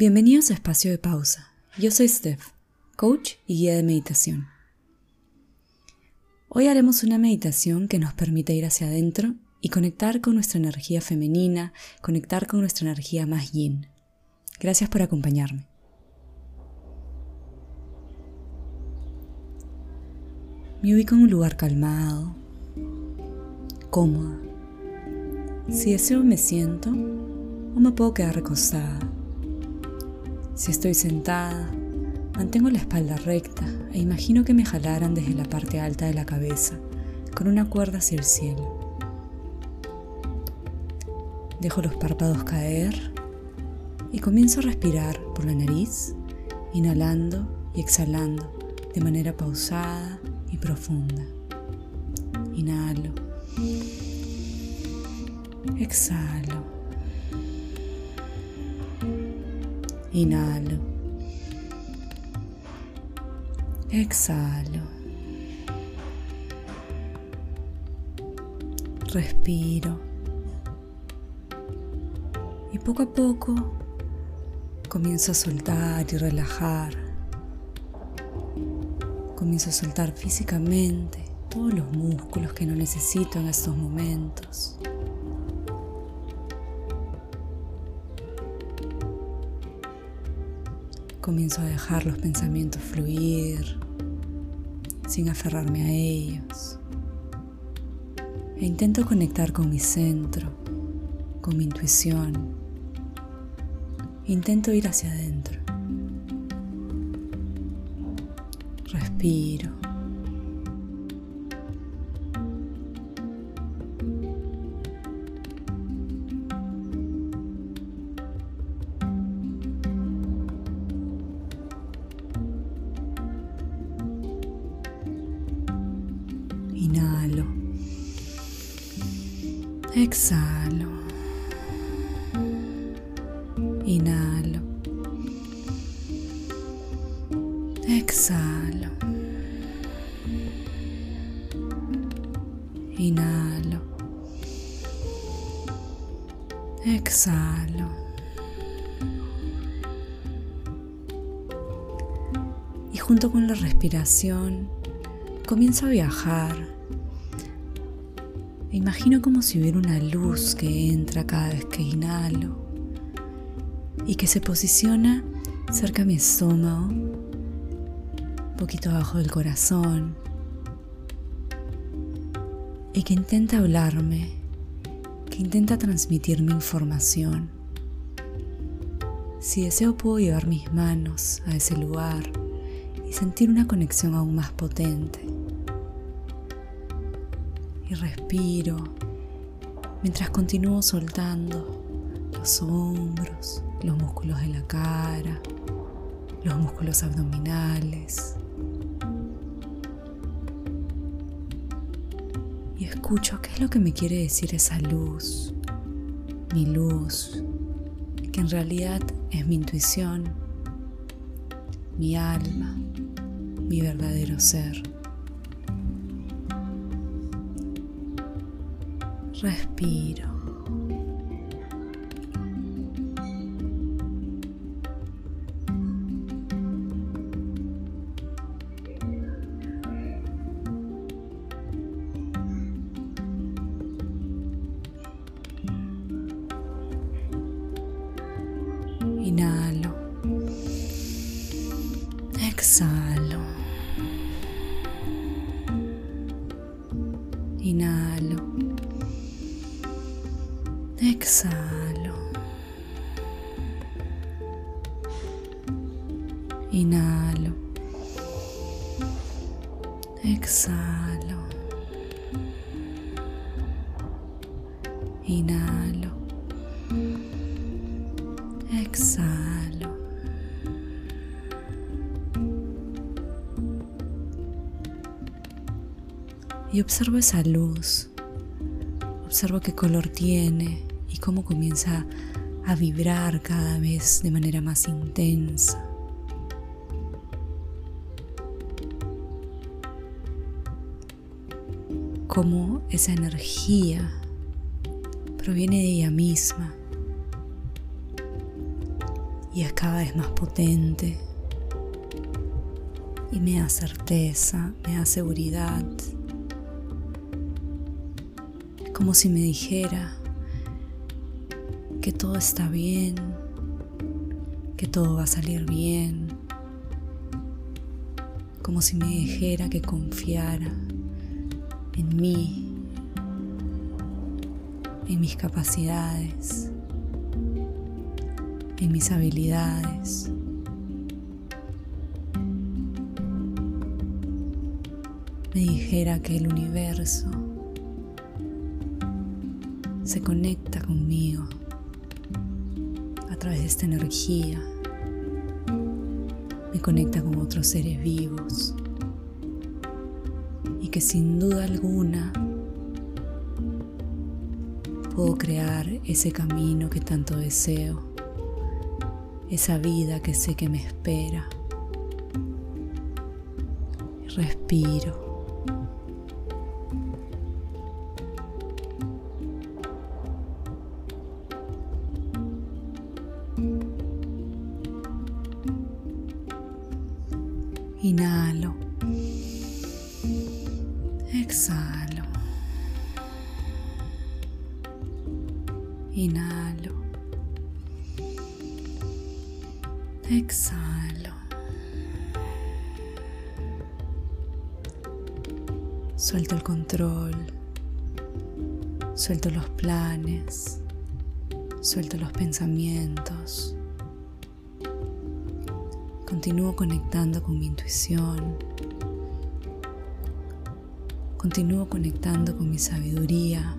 Bienvenidos a Espacio de Pausa. Yo soy Steph, coach y guía de meditación. Hoy haremos una meditación que nos permite ir hacia adentro y conectar con nuestra energía femenina, conectar con nuestra energía más yin. Gracias por acompañarme. Me ubico en un lugar calmado, cómoda. Si deseo me siento o me puedo quedar recostada. Si estoy sentada, mantengo la espalda recta e imagino que me jalaran desde la parte alta de la cabeza, con una cuerda hacia el cielo. Dejo los párpados caer y comienzo a respirar por la nariz, inhalando y exhalando de manera pausada y profunda. Inhalo. Exhalo. Inhalo. Exhalo. Respiro. Y poco a poco comienzo a soltar y relajar. Comienzo a soltar físicamente todos los músculos que no necesito en estos momentos. Comienzo a dejar los pensamientos fluir sin aferrarme a ellos. E intento conectar con mi centro, con mi intuición. Intento ir hacia adentro. Respiro. Inhalo. Exhalo. Inhalo. Exhalo. Inhalo. Exhalo. Y junto con la respiración, comienzo a viajar. imagino como si hubiera una luz que entra cada vez que inhalo y que se posiciona cerca de mi estómago, un poquito abajo del corazón, y que intenta hablarme, que intenta transmitirme información. Si deseo puedo llevar mis manos a ese lugar y sentir una conexión aún más potente y respiro mientras continúo soltando los hombros, los músculos de la cara, los músculos abdominales. Y escucho qué es lo que me quiere decir esa luz, mi luz, que en realidad es mi intuición, mi alma, mi verdadero ser. Respiro. Inhalo. Exhalo. Inhalo. Exhalo. Inhalo. Exhalo. Y observo esa luz. Observo qué color tiene y cómo comienza a vibrar cada vez de manera más intensa. Cómo esa energía proviene de ella misma. Y es cada vez más potente. Y me da certeza, me da seguridad, como si me dijera que todo está bien, que todo va a salir bien, como si me dijera que confiara en mí, en mis capacidades, en mis habilidades. Me dijera que el universo se conecta conmigo a través de esta energía, me conecta con otros seres vivos que sin duda alguna puedo crear ese camino que tanto deseo esa vida que sé que me espera. Respiro. Exhalo. Inhalo. Exhalo. Suelto el control. Suelto los planes. Suelto los pensamientos. Continúo conectando con mi intuición. Continúo conectando con mi sabiduría.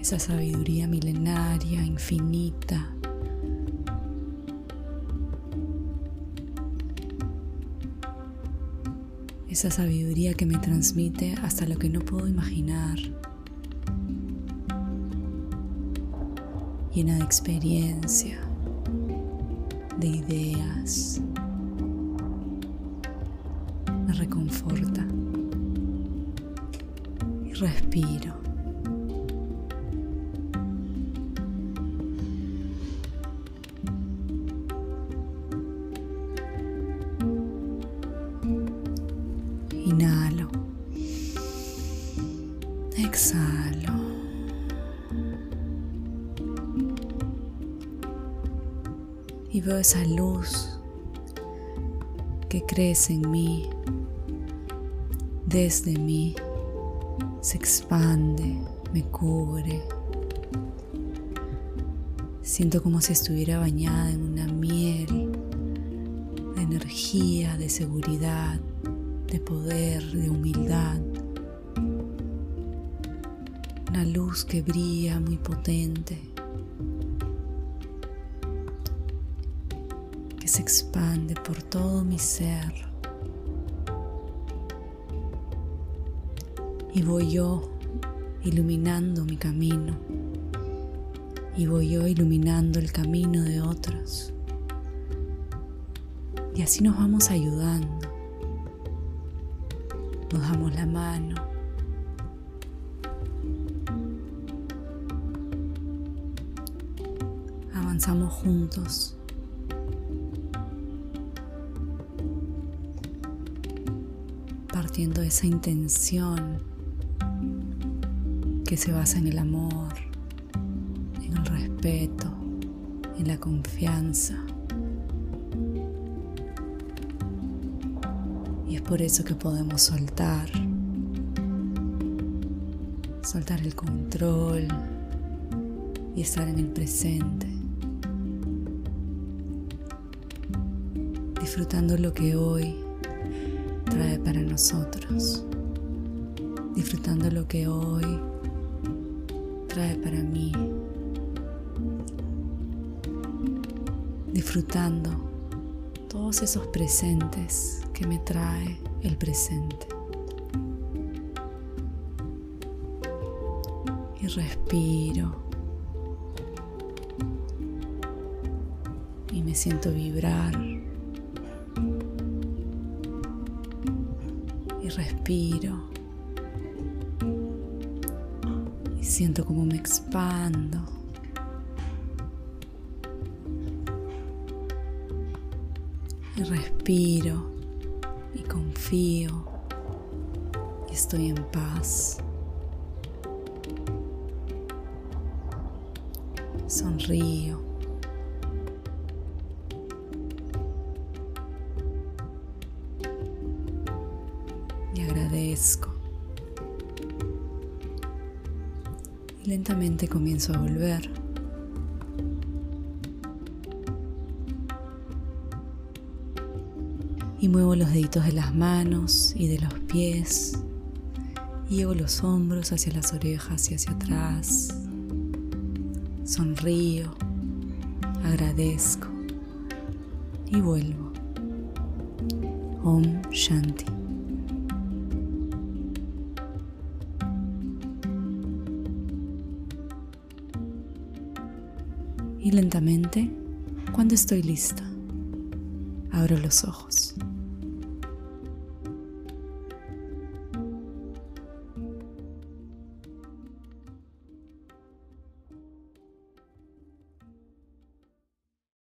Esa sabiduría milenaria, infinita, esa sabiduría que me transmite hasta lo que no puedo imaginar, llena de experiencia, de ideas, respiro. Inhalo. Exhalo. Y veo esa luz que crece en mí, desde mí, se expande, me cubre. Siento como si estuviera bañada en una miel de energía, de seguridad, de poder, de humildad. Una luz que brilla muy potente, que se expande por todo mi ser. Y voy yo iluminando mi camino. Y voy yo iluminando el camino de otros. Y así nos vamos ayudando nos damos la mano. Avanzamos juntos. Partiendo de esa intención que se basa en el amor, en el respeto, en la confianza. por eso que podemos soltar, soltar el control y estar en el presente, disfrutando lo que hoy trae para nosotros, disfrutando lo que hoy trae para mí, disfrutando todos esos presentes que me trae el presente. Y respiro. Y me siento vibrar. Y respiro. Siento como me expando. Y respiro y confío y estoy en paz. Sonrío. Y agradezco. Lentamente comienzo a volver. Y muevo los deditos de las manos y de los pies. Y llevo los hombros hacia las orejas y hacia atrás. Sonrío, agradezco y vuelvo. Om Shanti. Y lentamente, cuando estoy lista, abro los ojos.